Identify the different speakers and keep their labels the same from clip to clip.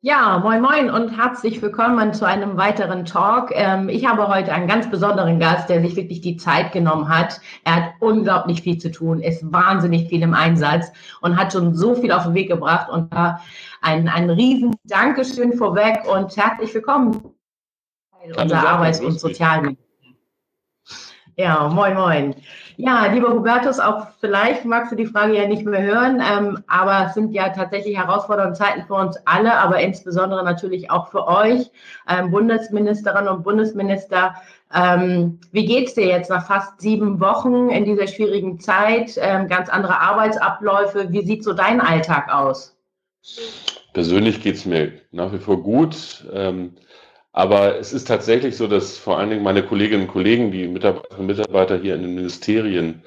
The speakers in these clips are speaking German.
Speaker 1: Ja, moin moin und herzlich willkommen zu einem weiteren Talk. Ähm, ich habe heute einen ganz besonderen Gast, der sich wirklich die Zeit genommen hat. Er hat unglaublich viel zu tun, ist wahnsinnig viel im Einsatz und hat schon so viel auf den Weg gebracht. Und da ein, ein riesen Dankeschön vorweg und herzlich willkommen bei unserer Arbeits- und Sozialminister. Ja, moin, moin. Ja, lieber Hubertus, auch vielleicht magst du die Frage ja nicht mehr hören, ähm, aber es sind ja tatsächlich herausfordernde Zeiten für uns alle, aber insbesondere natürlich auch für euch, ähm, Bundesministerinnen und Bundesminister. Ähm, wie geht's dir jetzt nach fast sieben Wochen in dieser schwierigen Zeit? Ähm, ganz andere Arbeitsabläufe. Wie sieht so dein Alltag aus?
Speaker 2: Persönlich geht's mir nach wie vor gut. Aber es ist tatsächlich so, dass vor allen Dingen meine Kolleginnen und Kollegen, die Mitarbeiter und Mitarbeiter hier in den Ministerien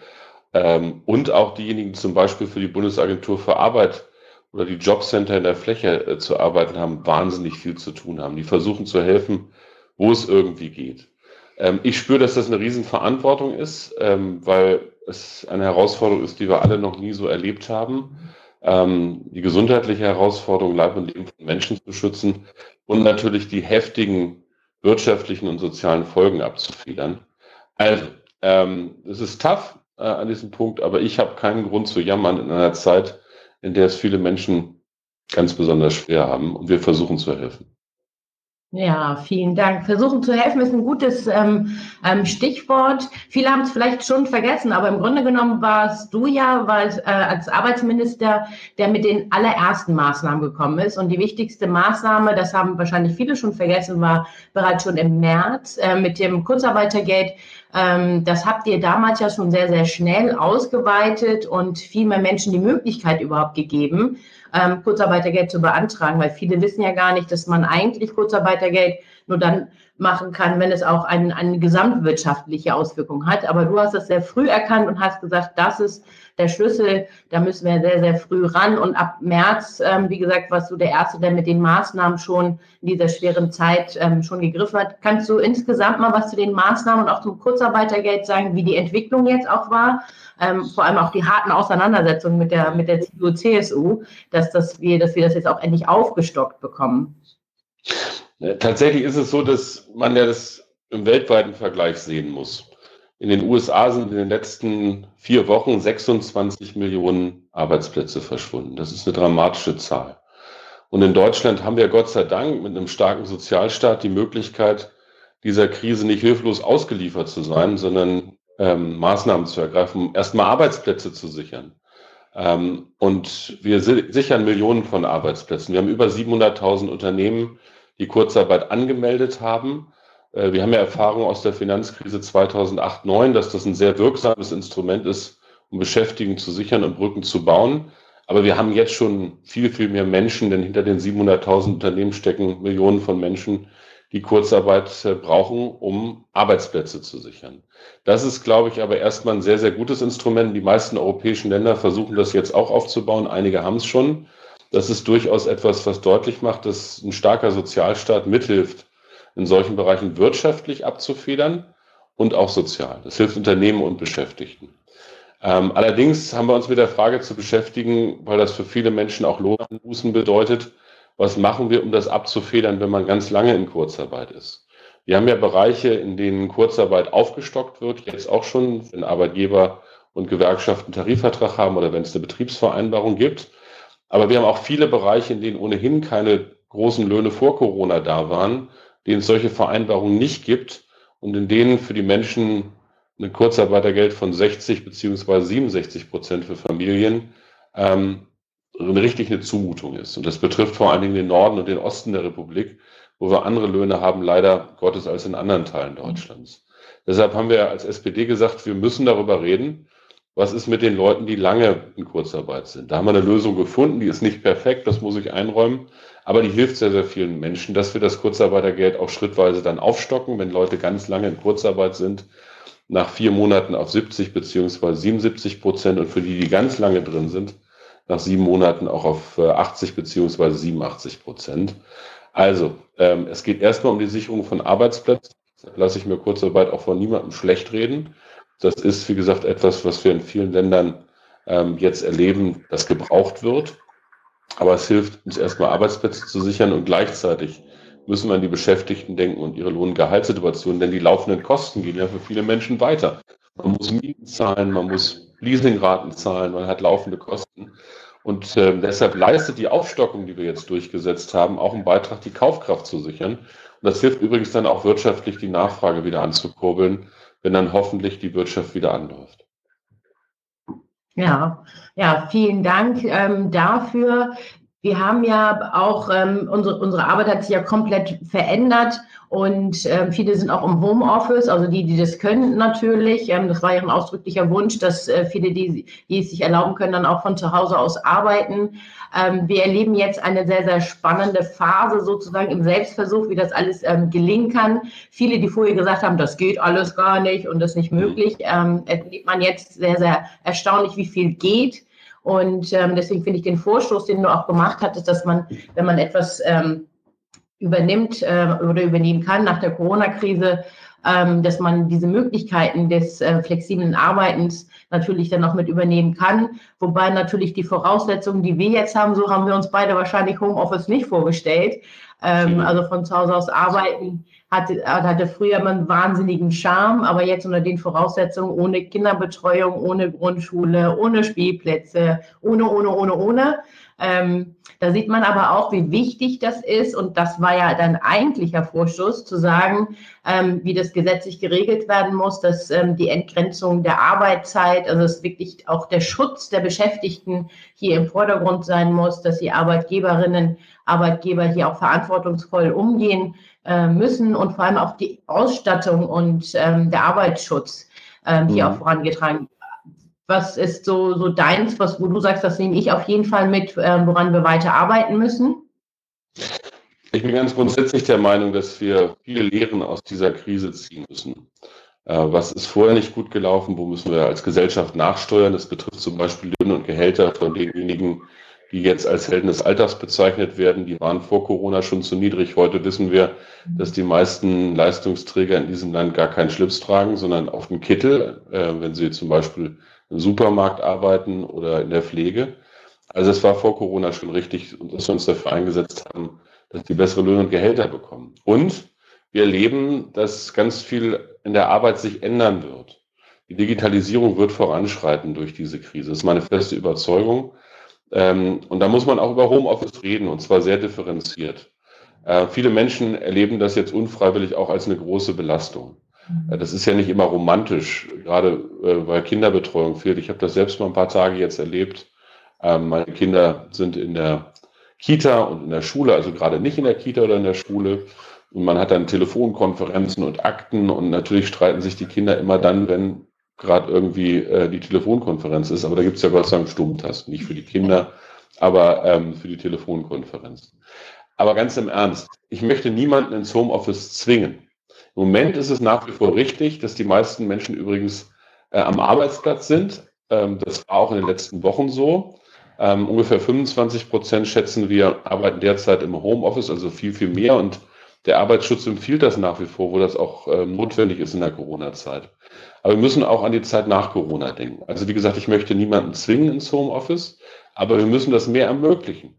Speaker 2: ähm, und auch diejenigen, die zum Beispiel für die Bundesagentur für Arbeit oder die Jobcenter in der Fläche äh, zu arbeiten haben, wahnsinnig viel zu tun haben. Die versuchen zu helfen, wo es irgendwie geht. Ähm, ich spüre, dass das eine Riesenverantwortung ist, ähm, weil es eine Herausforderung ist, die wir alle noch nie so erlebt haben ähm, die gesundheitliche Herausforderung, Leib und Leben von Menschen zu schützen und natürlich die heftigen wirtschaftlichen und sozialen Folgen abzufedern. Also, ähm, es ist tough äh, an diesem Punkt, aber ich habe keinen Grund zu jammern in einer Zeit, in der es viele Menschen ganz besonders schwer haben und wir versuchen zu helfen.
Speaker 1: Ja, vielen Dank. Versuchen zu helfen ist ein gutes ähm, ähm, Stichwort. Viele haben es vielleicht schon vergessen, aber im Grunde genommen warst du ja weil, äh, als Arbeitsminister, der mit den allerersten Maßnahmen gekommen ist. Und die wichtigste Maßnahme, das haben wahrscheinlich viele schon vergessen, war bereits schon im März äh, mit dem Kurzarbeitergeld. Ähm, das habt ihr damals ja schon sehr, sehr schnell ausgeweitet und viel mehr Menschen die Möglichkeit überhaupt gegeben ähm, Kurzarbeitergeld zu beantragen, weil viele wissen ja gar nicht, dass man eigentlich Kurzarbeitergeld nur dann machen kann, wenn es auch eine, eine gesamtwirtschaftliche Auswirkung hat. Aber du hast das sehr früh erkannt und hast gesagt, das ist der Schlüssel, da müssen wir sehr, sehr früh ran. Und ab März, ähm, wie gesagt, warst du der Erste, der mit den Maßnahmen schon in dieser schweren Zeit ähm, schon gegriffen hat. Kannst du insgesamt mal was zu den Maßnahmen und auch zum Kurzarbeitergeld sagen, wie die Entwicklung jetzt auch war? Ähm, vor allem auch die harten Auseinandersetzungen mit der, mit der CDU, CSU, dass, das wir, dass wir das jetzt auch endlich aufgestockt bekommen.
Speaker 2: Tatsächlich ist es so, dass man ja das im weltweiten Vergleich sehen muss. In den USA sind in den letzten vier Wochen 26 Millionen Arbeitsplätze verschwunden. Das ist eine dramatische Zahl. Und in Deutschland haben wir Gott sei Dank mit einem starken Sozialstaat die Möglichkeit, dieser Krise nicht hilflos ausgeliefert zu sein, sondern ähm, Maßnahmen zu ergreifen, um erstmal Arbeitsplätze zu sichern. Ähm, und wir sichern Millionen von Arbeitsplätzen. Wir haben über 700.000 Unternehmen, die Kurzarbeit angemeldet haben. Äh, wir haben ja Erfahrung aus der Finanzkrise 2008-9, dass das ein sehr wirksames Instrument ist, um Beschäftigung zu sichern und Brücken zu bauen. Aber wir haben jetzt schon viel, viel mehr Menschen, denn hinter den 700.000 Unternehmen stecken Millionen von Menschen, die Kurzarbeit äh, brauchen, um Arbeitsplätze zu sichern. Das ist, glaube ich, aber erstmal ein sehr, sehr gutes Instrument. Die meisten europäischen Länder versuchen das jetzt auch aufzubauen. Einige haben es schon. Das ist durchaus etwas, was deutlich macht, dass ein starker Sozialstaat mithilft, in solchen Bereichen wirtschaftlich abzufedern und auch sozial. Das hilft Unternehmen und Beschäftigten. Ähm, allerdings haben wir uns mit der Frage zu beschäftigen, weil das für viele Menschen auch Lohnbußen bedeutet, was machen wir, um das abzufedern, wenn man ganz lange in Kurzarbeit ist. Wir haben ja Bereiche, in denen Kurzarbeit aufgestockt wird, jetzt auch schon, wenn Arbeitgeber und Gewerkschaften Tarifvertrag haben oder wenn es eine Betriebsvereinbarung gibt. Aber wir haben auch viele Bereiche, in denen ohnehin keine großen Löhne vor Corona da waren, denen es solche Vereinbarungen nicht gibt und in denen für die Menschen ein Kurzarbeitergeld von 60 beziehungsweise 67 Prozent für Familien ähm, richtig eine Zumutung ist. Und das betrifft vor allen Dingen den Norden und den Osten der Republik, wo wir andere Löhne haben, leider Gottes, als in anderen Teilen Deutschlands. Deshalb haben wir als SPD gesagt, wir müssen darüber reden, was ist mit den Leuten, die lange in Kurzarbeit sind. Da haben wir eine Lösung gefunden, die ist nicht perfekt, das muss ich einräumen, aber die hilft sehr, sehr vielen Menschen, dass wir das Kurzarbeitergeld auch schrittweise dann aufstocken, wenn Leute ganz lange in Kurzarbeit sind, nach vier Monaten auf 70 beziehungsweise 77 Prozent und für die, die ganz lange drin sind, nach sieben Monaten auch auf 80 beziehungsweise 87 Prozent. Also, ähm, es geht erstmal um die Sicherung von Arbeitsplätzen. Lasse ich mir Kurzarbeit auch von niemandem schlecht reden. Das ist, wie gesagt, etwas, was wir in vielen Ländern ähm, jetzt erleben, das gebraucht wird. Aber es hilft uns erstmal Arbeitsplätze zu sichern und gleichzeitig müssen wir an die Beschäftigten denken und ihre Lohn- und Gehaltssituation, denn die laufenden Kosten gehen ja für viele Menschen weiter. Man muss Mieten zahlen, man muss Leasingraten zahlen, man hat laufende Kosten. Und äh, deshalb leistet die Aufstockung, die wir jetzt durchgesetzt haben, auch einen Beitrag, die Kaufkraft zu sichern. Und das hilft übrigens dann auch wirtschaftlich, die Nachfrage wieder anzukurbeln, wenn dann hoffentlich die Wirtschaft wieder anläuft.
Speaker 1: Ja, ja, vielen Dank ähm, dafür. Wir haben ja auch, ähm, unsere, unsere Arbeit hat sich ja komplett verändert und ähm, viele sind auch im Homeoffice, also die, die das können natürlich. Ähm, das war ja ein ausdrücklicher Wunsch, dass äh, viele, die, die es sich erlauben können, dann auch von zu Hause aus arbeiten. Ähm, wir erleben jetzt eine sehr, sehr spannende Phase sozusagen im Selbstversuch, wie das alles ähm, gelingen kann. Viele, die vorher gesagt haben, das geht alles gar nicht und das ist nicht möglich, ähm, erlebt man jetzt sehr, sehr erstaunlich, wie viel geht. Und ähm, deswegen finde ich den Vorstoß, den du auch gemacht hattest, dass man, wenn man etwas ähm, übernimmt äh, oder übernehmen kann nach der Corona-Krise, ähm, dass man diese Möglichkeiten des äh, flexiblen Arbeitens natürlich dann auch mit übernehmen kann. Wobei natürlich die Voraussetzungen, die wir jetzt haben, so haben wir uns beide wahrscheinlich Homeoffice nicht vorgestellt. Ähm, also von zu Hause aus arbeiten hatte, hatte früher immer einen wahnsinnigen Charme, aber jetzt unter den Voraussetzungen ohne Kinderbetreuung, ohne Grundschule, ohne Spielplätze, ohne, ohne, ohne, ohne. Ähm, da sieht man aber auch, wie wichtig das ist. Und das war ja dann eigentlicher Vorschuss, zu sagen, ähm, wie das gesetzlich geregelt werden muss, dass ähm, die Entgrenzung der Arbeitszeit, also dass wirklich auch der Schutz der Beschäftigten hier im Vordergrund sein muss, dass die Arbeitgeberinnen, Arbeitgeber hier auch verantwortungsvoll umgehen äh, müssen und vor allem auch die Ausstattung und ähm, der Arbeitsschutz ähm, hier mhm. auch vorangetragen. Was ist so, so deins, was, wo du sagst, das nehme ich auf jeden Fall mit, äh, woran wir weiter arbeiten müssen?
Speaker 2: Ich bin ganz grundsätzlich der Meinung, dass wir viele Lehren aus dieser Krise ziehen müssen. Äh, was ist vorher nicht gut gelaufen? Wo müssen wir als Gesellschaft nachsteuern? Das betrifft zum Beispiel Löhne und Gehälter von denjenigen, die jetzt als Helden des Alters bezeichnet werden, die waren vor Corona schon zu niedrig. Heute wissen wir, dass die meisten Leistungsträger in diesem Land gar keinen Schlips tragen, sondern auf dem Kittel, äh, wenn sie zum Beispiel im Supermarkt arbeiten oder in der Pflege. Also es war vor Corona schon richtig, dass wir uns dafür eingesetzt haben, dass die bessere Löhne und Gehälter bekommen. Und wir erleben, dass ganz viel in der Arbeit sich ändern wird. Die Digitalisierung wird voranschreiten durch diese Krise. Das ist meine feste Überzeugung. Ähm, und da muss man auch über Homeoffice reden und zwar sehr differenziert. Äh, viele Menschen erleben das jetzt unfreiwillig auch als eine große Belastung. Äh, das ist ja nicht immer romantisch, gerade äh, weil Kinderbetreuung fehlt. Ich habe das selbst mal ein paar Tage jetzt erlebt. Ähm, meine Kinder sind in der Kita und in der Schule, also gerade nicht in der Kita oder in der Schule. Und man hat dann Telefonkonferenzen und Akten und natürlich streiten sich die Kinder immer dann, wenn gerade irgendwie äh, die Telefonkonferenz ist, aber da gibt es ja Gott sei Dank Stummtasten, nicht für die Kinder, aber ähm, für die Telefonkonferenz. Aber ganz im Ernst, ich möchte niemanden ins Homeoffice zwingen. Im Moment ist es nach wie vor richtig, dass die meisten Menschen übrigens äh, am Arbeitsplatz sind. Ähm, das war auch in den letzten Wochen so. Ähm, ungefähr 25 Prozent schätzen wir arbeiten derzeit im Homeoffice, also viel, viel mehr. Und der Arbeitsschutz empfiehlt das nach wie vor, wo das auch ähm, notwendig ist in der Corona-Zeit. Aber wir müssen auch an die Zeit nach Corona denken. Also wie gesagt, ich möchte niemanden zwingen ins Homeoffice, aber wir müssen das mehr ermöglichen.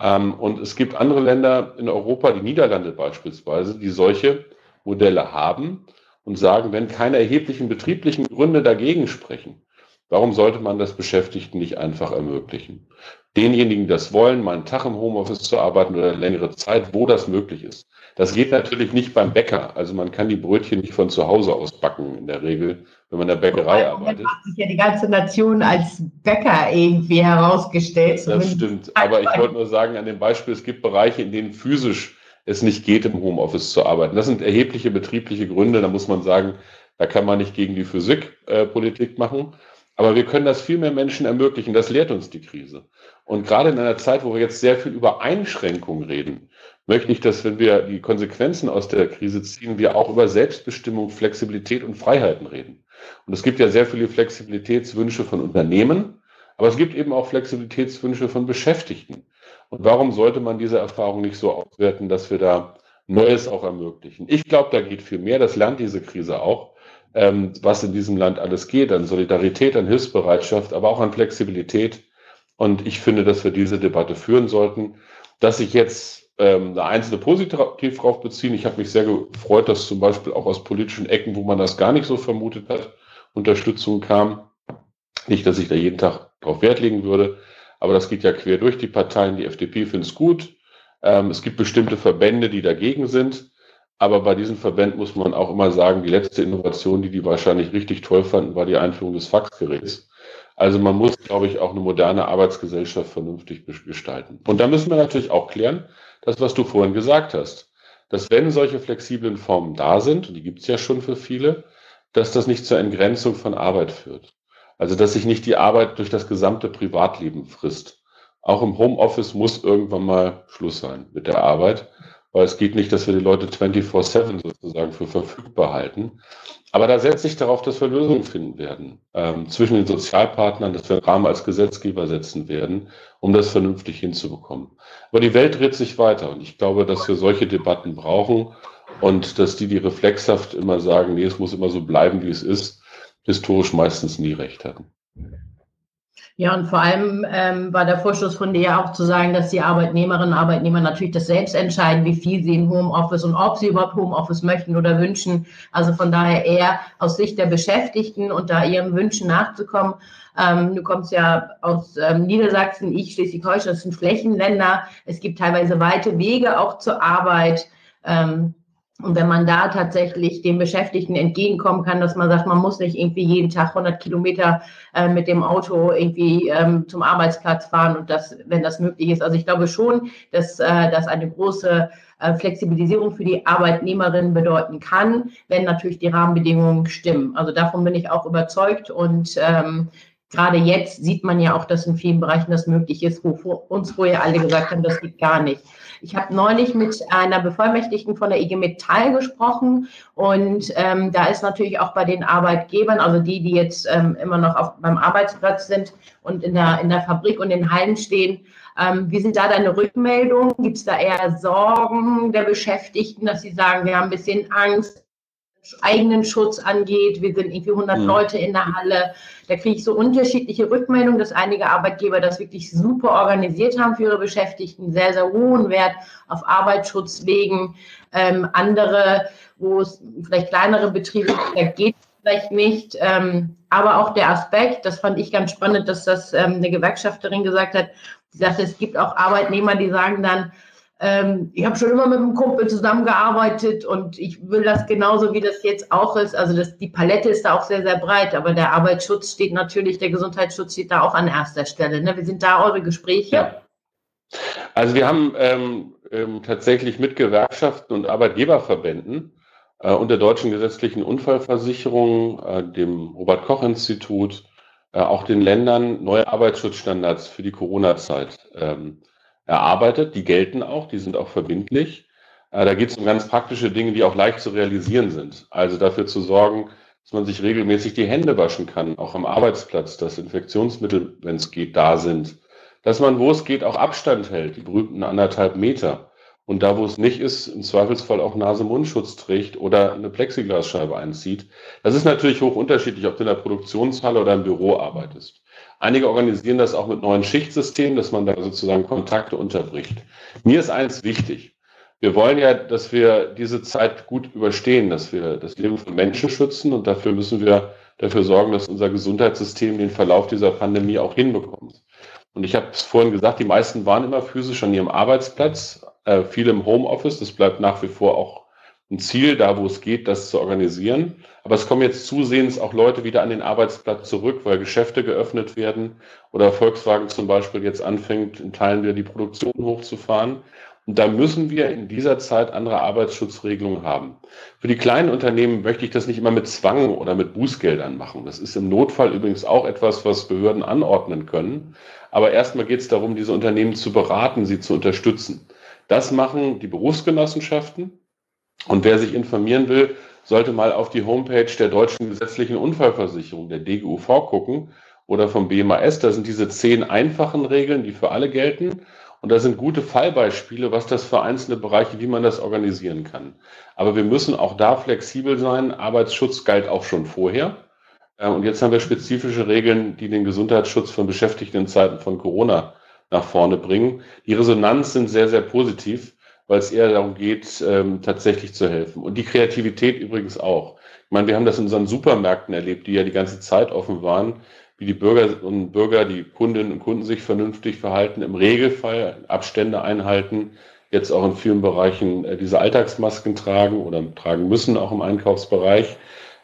Speaker 2: Ähm, und es gibt andere Länder in Europa, die Niederlande beispielsweise, die solche Modelle haben und sagen, wenn keine erheblichen betrieblichen Gründe dagegen sprechen, warum sollte man das Beschäftigten nicht einfach ermöglichen? Denjenigen, die das wollen, mal einen Tag im Homeoffice zu arbeiten oder längere Zeit, wo das möglich ist. Das geht natürlich nicht beim Bäcker. Also man kann die Brötchen nicht von zu Hause aus backen in der Regel, wenn man in der Bäckerei arbeitet.
Speaker 1: hat sich ja die ganze Nation als Bäcker irgendwie herausgestellt.
Speaker 2: Das stimmt. Aber ich wollte nur sagen, an dem Beispiel, es gibt Bereiche, in denen physisch es nicht geht, im Homeoffice zu arbeiten. Das sind erhebliche betriebliche Gründe. Da muss man sagen, da kann man nicht gegen die Physikpolitik äh, machen. Aber wir können das viel mehr Menschen ermöglichen. Das lehrt uns die Krise. Und gerade in einer Zeit, wo wir jetzt sehr viel über Einschränkungen reden, möchte ich, dass wenn wir die Konsequenzen aus der Krise ziehen, wir auch über Selbstbestimmung, Flexibilität und Freiheiten reden. Und es gibt ja sehr viele Flexibilitätswünsche von Unternehmen, aber es gibt eben auch Flexibilitätswünsche von Beschäftigten. Und warum sollte man diese Erfahrung nicht so auswerten, dass wir da Neues auch ermöglichen? Ich glaube, da geht viel mehr. Das lernt diese Krise auch, ähm, was in diesem Land alles geht, an Solidarität, an Hilfsbereitschaft, aber auch an Flexibilität Und ich finde, dass wir diese Debatte führen sollten. Dass sich jetzt ähm, eine einzelne positiv darauf beziehen. Ich habe mich sehr gefreut, dass zum Beispiel auch aus politischen Ecken, wo man das gar nicht so vermutet hat, Unterstützung kam. Nicht, dass ich da jeden Tag darauf Wert legen würde, aber das geht ja quer durch die Parteien. Die FDP findet es gut. Ähm, es gibt bestimmte Verbände, die dagegen sind. Aber bei diesen Verbänden muss man auch immer sagen, die letzte Innovation, die die wahrscheinlich richtig toll fanden, war die Einführung des Faxgeräts. Also man muss, glaube ich, auch eine moderne Arbeitsgesellschaft vernünftig gestalten. Und da müssen wir natürlich auch klären, das, was du vorhin gesagt hast, dass wenn solche flexiblen Formen da sind, und die gibt es ja schon für viele, dass das nicht zur Entgrenzung von Arbeit führt. Also dass sich nicht die Arbeit durch das gesamte Privatleben frisst. Auch im Homeoffice muss irgendwann mal Schluss sein mit der Arbeit, weil es geht nicht, dass wir die Leute 24-7 sozusagen für verfügbar halten. Aber da setze ich darauf, dass wir Lösungen finden werden ähm, zwischen den Sozialpartnern, dass wir einen Rahmen als Gesetzgeber setzen werden, um das vernünftig hinzubekommen. Aber die Welt dreht sich weiter und ich glaube, dass wir solche Debatten brauchen und dass die, die reflexhaft immer sagen, nee, es muss immer so bleiben, wie es ist, historisch meistens nie recht hatten.
Speaker 1: Ja, und vor allem ähm, war der Vorschluss von dir auch zu sagen, dass die Arbeitnehmerinnen und Arbeitnehmer natürlich das selbst entscheiden, wie viel sie in Homeoffice und ob sie überhaupt Homeoffice möchten oder wünschen. Also von daher eher aus Sicht der Beschäftigten und da ihren Wünschen nachzukommen. Ähm, du kommst ja aus ähm, Niedersachsen, ich Schleswig-Holstein, das sind Flächenländer. Es gibt teilweise weite Wege auch zur Arbeit. Ähm, und wenn man da tatsächlich den Beschäftigten entgegenkommen kann, dass man sagt, man muss nicht irgendwie jeden Tag 100 Kilometer äh, mit dem Auto irgendwie ähm, zum Arbeitsplatz fahren und das, wenn das möglich ist. Also ich glaube schon, dass äh, das eine große äh, Flexibilisierung für die Arbeitnehmerinnen bedeuten kann, wenn natürlich die Rahmenbedingungen stimmen. Also davon bin ich auch überzeugt und ähm, gerade jetzt sieht man ja auch, dass in vielen Bereichen das möglich ist, wo uns vorher alle gesagt haben, das geht gar nicht. Ich habe neulich mit einer Bevollmächtigten von der IG Metall gesprochen und ähm, da ist natürlich auch bei den Arbeitgebern, also die, die jetzt ähm, immer noch auf, beim Arbeitsplatz sind und in der, in der Fabrik und in Hallen stehen, ähm, wie sind da deine Rückmeldungen? Gibt es da eher Sorgen der Beschäftigten, dass sie sagen, wir haben ein bisschen Angst, eigenen Schutz angeht. Wir sind irgendwie 100 mhm. Leute in der Halle. Da kriege ich so unterschiedliche Rückmeldungen, dass einige Arbeitgeber das wirklich super organisiert haben für ihre Beschäftigten, sehr, sehr hohen Wert auf Arbeitsschutz legen. Ähm, andere, wo es vielleicht kleinere Betriebe, da geht vielleicht nicht. Ähm, aber auch der Aspekt, das fand ich ganz spannend, dass das ähm, eine Gewerkschafterin gesagt hat, die sagte, es gibt auch Arbeitnehmer, die sagen dann, ähm, ich habe schon immer mit einem Kumpel zusammengearbeitet und ich will das genauso, wie das jetzt auch ist. Also das, die Palette ist da auch sehr, sehr breit, aber der Arbeitsschutz steht natürlich, der Gesundheitsschutz steht da auch an erster Stelle. Ne? Wie sind da eure Gespräche? Ja.
Speaker 2: Also wir haben ähm, ähm, tatsächlich mit Gewerkschaften und Arbeitgeberverbänden äh, und der Deutschen Gesetzlichen Unfallversicherung, äh, dem Robert-Koch-Institut, äh, auch den Ländern neue Arbeitsschutzstandards für die Corona-Zeit ähm, erarbeitet. Die gelten auch, die sind auch verbindlich. Äh, da geht es um ganz praktische Dinge, die auch leicht zu realisieren sind. Also dafür zu sorgen, dass man sich regelmäßig die Hände waschen kann, auch am Arbeitsplatz, dass Infektionsmittel, wenn es geht, da sind. Dass man, wo es geht, auch Abstand hält, die berühmten anderthalb Meter. Und da, wo es nicht ist, im Zweifelsfall auch Nase-Mundschutz trägt oder eine Plexiglasscheibe einzieht. Das ist natürlich hoch unterschiedlich, ob du in der Produktionshalle oder im Büro arbeitest. Einige organisieren das auch mit neuen Schichtsystemen, dass man da sozusagen Kontakte unterbricht. Mir ist eins wichtig. Wir wollen ja, dass wir diese Zeit gut überstehen, dass wir das Leben von Menschen schützen und dafür müssen wir dafür sorgen, dass unser Gesundheitssystem den Verlauf dieser Pandemie auch hinbekommt. Und ich habe es vorhin gesagt, die meisten waren immer physisch an ihrem Arbeitsplatz, äh, viele im Homeoffice. Das bleibt nach wie vor auch ein Ziel, da wo es geht, das zu organisieren. Aber es kommen jetzt zusehends auch Leute wieder an den Arbeitsplatz zurück, weil Geschäfte geöffnet werden oder Volkswagen zum Beispiel jetzt anfängt, in Teilen wieder die Produktion hochzufahren. Und da müssen wir in dieser Zeit andere Arbeitsschutzregelungen haben. Für die kleinen Unternehmen möchte ich das nicht immer mit Zwang oder mit Bußgeldern machen. Das ist im Notfall übrigens auch etwas, was Behörden anordnen können. Aber erstmal geht es darum, diese Unternehmen zu beraten, sie zu unterstützen. Das machen die Berufsgenossenschaften. Und wer sich informieren will, sollte mal auf die Homepage der Deutschen Gesetzlichen Unfallversicherung, der DGUV, gucken oder vom BMAS. Da sind diese zehn einfachen Regeln, die für alle gelten. Und da sind gute Fallbeispiele, was das für einzelne Bereiche, wie man das organisieren kann. Aber wir müssen auch da flexibel sein. Arbeitsschutz galt auch schon vorher. Und jetzt haben wir spezifische Regeln, die den Gesundheitsschutz von Beschäftigten in Zeiten von Corona nach vorne bringen. Die Resonanz sind sehr, sehr positiv, weil es eher darum geht, ähm, tatsächlich zu helfen. Und die Kreativität übrigens auch. Ich meine, wir haben das in unseren Supermärkten erlebt, die ja die ganze Zeit offen waren, wie die Bürger und Bürger, die Kundinnen und Kunden sich vernünftig verhalten, im Regelfall Abstände einhalten, jetzt auch in vielen Bereichen äh, diese Alltagsmasken tragen oder tragen müssen, auch im Einkaufsbereich.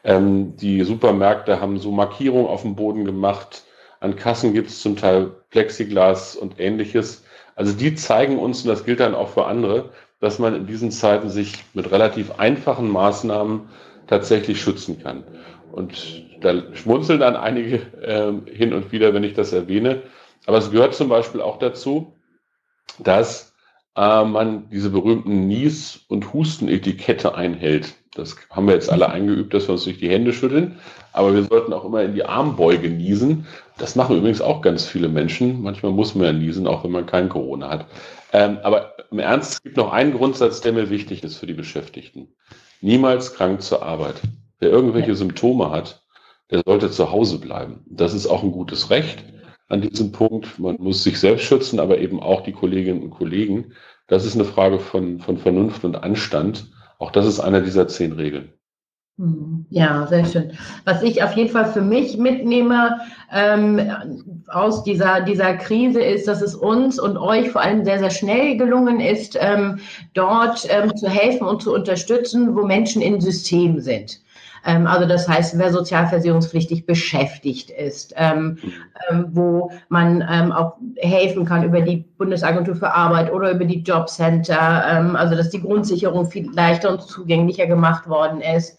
Speaker 2: Ähm, die Supermärkte haben so Markierungen auf dem Boden gemacht. An Kassen gibt es zum Teil Plexiglas und ähnliches. Also die zeigen uns, und das gilt dann auch für andere, dass man in diesen Zeiten sich mit relativ einfachen Maßnahmen tatsächlich schützen kann. Und da schmunzeln dann einige äh, hin und wieder, wenn ich das erwähne. Aber es gehört zum Beispiel auch dazu, dass äh, man diese berühmten Nies- und Hustenetikette einhält. Das haben wir jetzt alle eingeübt, dass wir uns durch die Hände schütteln. Aber wir sollten auch immer in die Armbeuge niesen. Das machen übrigens auch ganz viele Menschen. Manchmal muss man ja niesen, auch wenn man kein Corona hat. Ähm, aber im Ernst, es gibt noch einen Grundsatz, der mir wichtig ist für die Beschäftigten. Niemals krank zur Arbeit. Wer irgendwelche Symptome hat, der sollte zu Hause bleiben. Das ist auch ein gutes Recht an diesem Punkt. Man muss sich selbst schützen, aber eben auch die Kolleginnen und Kollegen. Das ist eine Frage von, von Vernunft und Anstand. Auch das ist einer dieser zehn Regeln.
Speaker 1: Hm, ja, sehr schön. Was ich auf jeden Fall für mich mitnehme ähm, aus dieser, dieser Krise ist, dass es uns und euch vor allem sehr, sehr schnell gelungen ist, ähm, dort ähm, zu helfen und zu unterstützen, wo Menschen in Systemen sind. Ähm, also das heißt, wer sozialversicherungspflichtig beschäftigt ist, ähm, ähm, wo man auch helfen kann über die Bundesagentur für Arbeit oder über die Jobcenter, also dass die Grundsicherung viel leichter und zugänglicher gemacht worden ist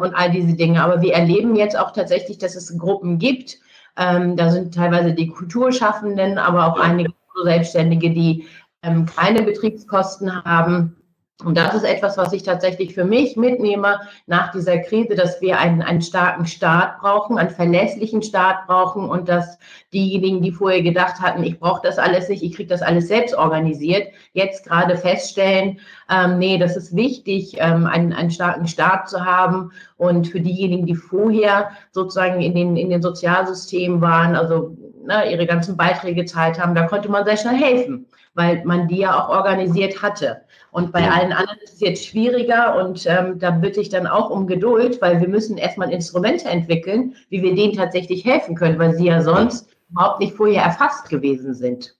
Speaker 1: und all diese Dinge. Aber wir erleben jetzt auch tatsächlich, dass es Gruppen gibt, da sind teilweise die Kulturschaffenden, aber auch einige Selbstständige, die keine Betriebskosten haben und das ist etwas, was ich tatsächlich für mich mitnehme nach dieser Krise, dass wir einen, einen starken Staat brauchen, einen verlässlichen Staat brauchen und dass diejenigen, die vorher gedacht hatten, ich brauche das alles nicht, ich kriege das alles selbst organisiert, jetzt gerade feststellen, ähm, nee, das ist wichtig, ähm, einen, einen starken Staat zu haben. Und für diejenigen, die vorher sozusagen in den, in den Sozialsystemen waren, also ne, ihre ganzen Beiträge gezahlt haben, da konnte man sehr schnell helfen, weil man die ja auch organisiert hatte. Und bei allen anderen ist es jetzt schwieriger und ähm, da bitte ich dann auch um Geduld, weil wir müssen erstmal Instrumente entwickeln, wie wir denen tatsächlich helfen können, weil sie ja sonst überhaupt nicht vorher erfasst gewesen sind.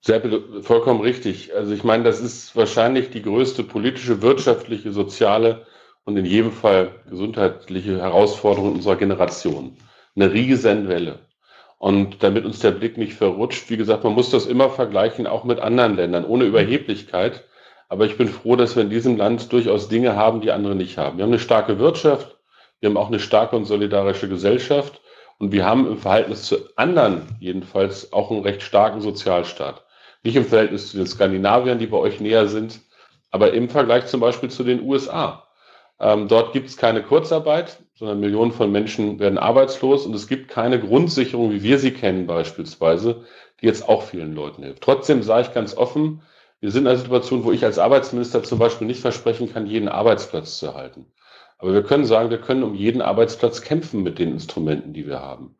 Speaker 2: Sehr, vollkommen richtig. Also ich meine, das ist wahrscheinlich die größte politische, wirtschaftliche, soziale und in jedem Fall gesundheitliche Herausforderung unserer Generation. Eine Riesenwelle. Und damit uns der Blick nicht verrutscht, wie gesagt, man muss das immer vergleichen, auch mit anderen Ländern, ohne Überheblichkeit. Aber ich bin froh, dass wir in diesem Land durchaus Dinge haben, die andere nicht haben. Wir haben eine starke Wirtschaft, wir haben auch eine starke und solidarische Gesellschaft und wir haben im Verhältnis zu anderen jedenfalls auch einen recht starken Sozialstaat. Nicht im Verhältnis zu den Skandinaviern, die bei euch näher sind, aber im Vergleich zum Beispiel zu den USA. Ähm, dort gibt es keine Kurzarbeit, sondern Millionen von Menschen werden arbeitslos und es gibt keine Grundsicherung, wie wir sie kennen beispielsweise, die jetzt auch vielen Leuten hilft. Trotzdem sage ich ganz offen, wir sind in einer Situation, wo ich als Arbeitsminister zum Beispiel nicht versprechen kann, jeden Arbeitsplatz zu erhalten. Aber wir können sagen, wir können um jeden Arbeitsplatz kämpfen mit den Instrumenten, die wir haben.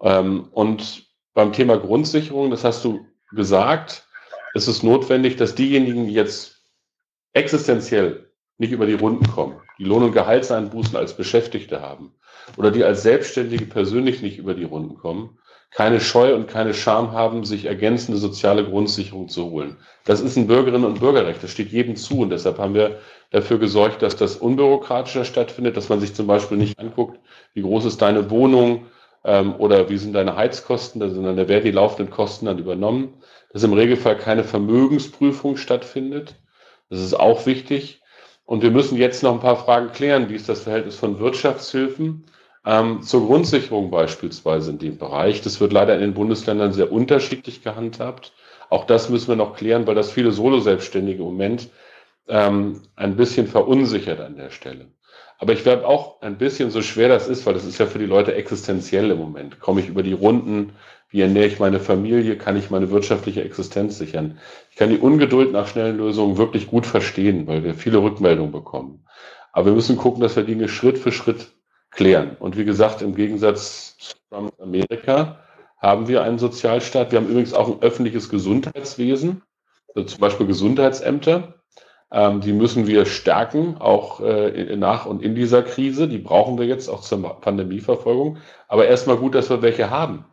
Speaker 2: Ähm, und beim Thema Grundsicherung, das hast du gesagt, ist es notwendig, dass diejenigen, die jetzt existenziell nicht über die Runden kommen, die Lohn- und Gehaltseinbußen als Beschäftigte haben oder die als Selbstständige persönlich nicht über die Runden kommen, keine Scheu und keine Scham haben, sich ergänzende soziale Grundsicherung zu holen. Das ist ein Bürgerinnen- und Bürgerrecht, das steht jedem zu und deshalb haben wir dafür gesorgt, dass das unbürokratischer stattfindet, dass man sich zum Beispiel nicht anguckt, wie groß ist deine Wohnung ähm, oder wie sind deine Heizkosten, sondern da werden die laufenden Kosten dann übernommen, dass im Regelfall keine Vermögensprüfung stattfindet. Das ist auch wichtig. Und wir müssen jetzt noch ein paar Fragen klären. Wie ist das Verhältnis von Wirtschaftshilfen ähm, zur Grundsicherung beispielsweise in dem Bereich. Das wird leider in den Bundesländern sehr unterschiedlich gehandhabt. Auch das müssen wir noch klären, weil das viele Solo-Selbstständige im Moment ähm, ein bisschen verunsichert an der Stelle. Aber ich werde auch ein bisschen so schwer das ist, weil das ist ja für die Leute existenziell im Moment. Komme ich über die Runden? Wie ernähre ich meine Familie? Kann ich meine wirtschaftliche Existenz sichern? Ich kann die Ungeduld nach schnellen Lösungen wirklich gut verstehen, weil wir viele Rückmeldungen bekommen. Aber wir müssen gucken, dass wir Dinge Schritt für Schritt klären. Und wie gesagt, im Gegensatz zu Amerika haben wir einen Sozialstaat. Wir haben übrigens auch ein öffentliches Gesundheitswesen, also zum Beispiel Gesundheitsämter. Ähm, die müssen wir stärken, auch äh, nach und in dieser Krise. Die brauchen wir jetzt auch zur Pandemieverfolgung. Aber erstmal gut, dass wir welche haben.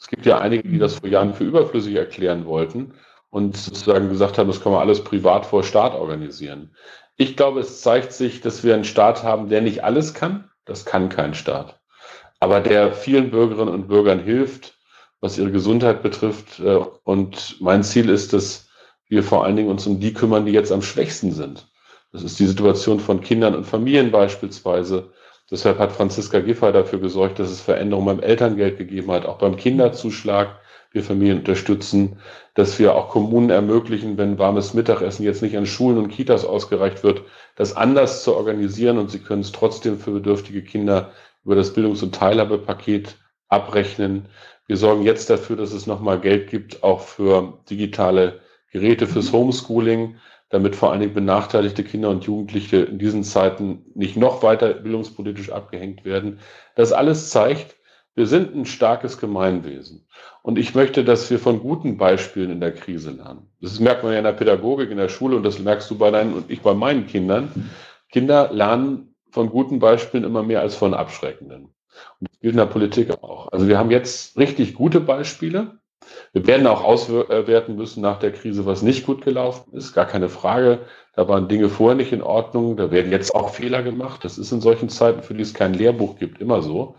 Speaker 2: Es gibt ja einige, die das vor Jahren für überflüssig erklären wollten und sozusagen gesagt haben, das kann man alles privat vor Staat organisieren. Ich glaube, es zeigt sich, dass wir einen Staat haben, der nicht alles kann. Das kann kein Staat. Aber der vielen Bürgerinnen und Bürgern hilft, was ihre Gesundheit betrifft. Äh, und mein Ziel ist, dass wir vor allen Dingen uns um die kümmern, die jetzt am schwächsten sind. Das ist die Situation von Kindern und Familien beispielsweise. Deshalb hat Franziska Giffey dafür gesorgt, dass es Veränderungen beim Elterngeld gegeben hat, auch beim Kinderzuschlag. Wir Familien unterstützen, dass wir auch Kommunen ermöglichen, wenn warmes Mittagessen jetzt nicht an Schulen und Kitas ausgereicht wird, das anders zu organisieren. Und sie können es trotzdem für bedürftige Kinder über das Bildungs- und Teilhabepaket abrechnen. Wir sorgen jetzt dafür, dass es nochmal Geld gibt, auch für digitale Geräte fürs Homeschooling, damit vor allen Dingen benachteiligte Kinder und Jugendliche in diesen Zeiten nicht noch weiter bildungspolitisch abgehängt werden. Das alles zeigt, wir sind ein starkes Gemeinwesen. Und ich möchte, dass wir von guten Beispielen in der Krise lernen. Das merkt man ja in der Pädagogik, in der Schule und das merkst du bei deinen und ich bei meinen Kindern. Kinder lernen von guten Beispielen immer mehr als von abschreckenden. Und das gilt in der Politik auch. Also wir haben jetzt richtig gute Beispiele. Wir werden auch auswerten müssen nach der Krise, was nicht gut gelaufen ist. Gar keine Frage. Da waren Dinge vorher nicht in Ordnung. Da werden jetzt auch Fehler gemacht. Das ist in solchen Zeiten, für die es kein Lehrbuch gibt, immer so.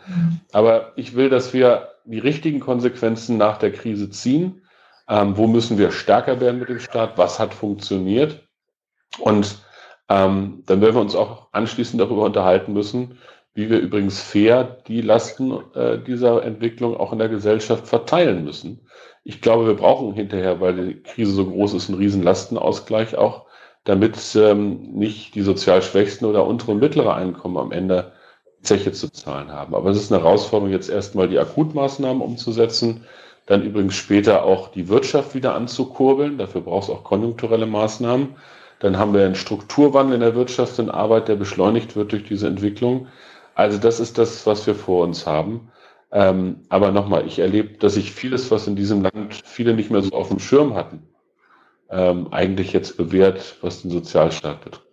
Speaker 2: Aber ich will, dass wir die richtigen Konsequenzen nach der Krise ziehen. Ähm, wo müssen wir stärker werden mit dem Staat? Was hat funktioniert? Und ähm, dann werden wir uns auch anschließend darüber unterhalten müssen, wie wir übrigens fair die Lasten äh, dieser Entwicklung auch in der Gesellschaft verteilen müssen. Ich glaube, wir brauchen hinterher, weil die Krise so groß ist, einen riesen Lastenausgleich auch, damit ähm, nicht die sozial Schwächsten oder untere und mittlere Einkommen am Ende Zeche zu zahlen haben. Aber es ist eine Herausforderung, jetzt erstmal die Akutmaßnahmen umzusetzen, dann übrigens später auch die Wirtschaft wieder anzukurbeln. Dafür braucht es auch konjunkturelle Maßnahmen. Dann haben wir einen Strukturwandel in der Wirtschaft und Arbeit, der beschleunigt wird durch diese Entwicklung. Also das ist das, was wir vor uns haben. Ähm, aber nochmal, ich erlebe, dass sich vieles, was in diesem Land viele nicht mehr so auf dem Schirm hatten, ähm, eigentlich jetzt bewährt, was den Sozialstaat betrifft.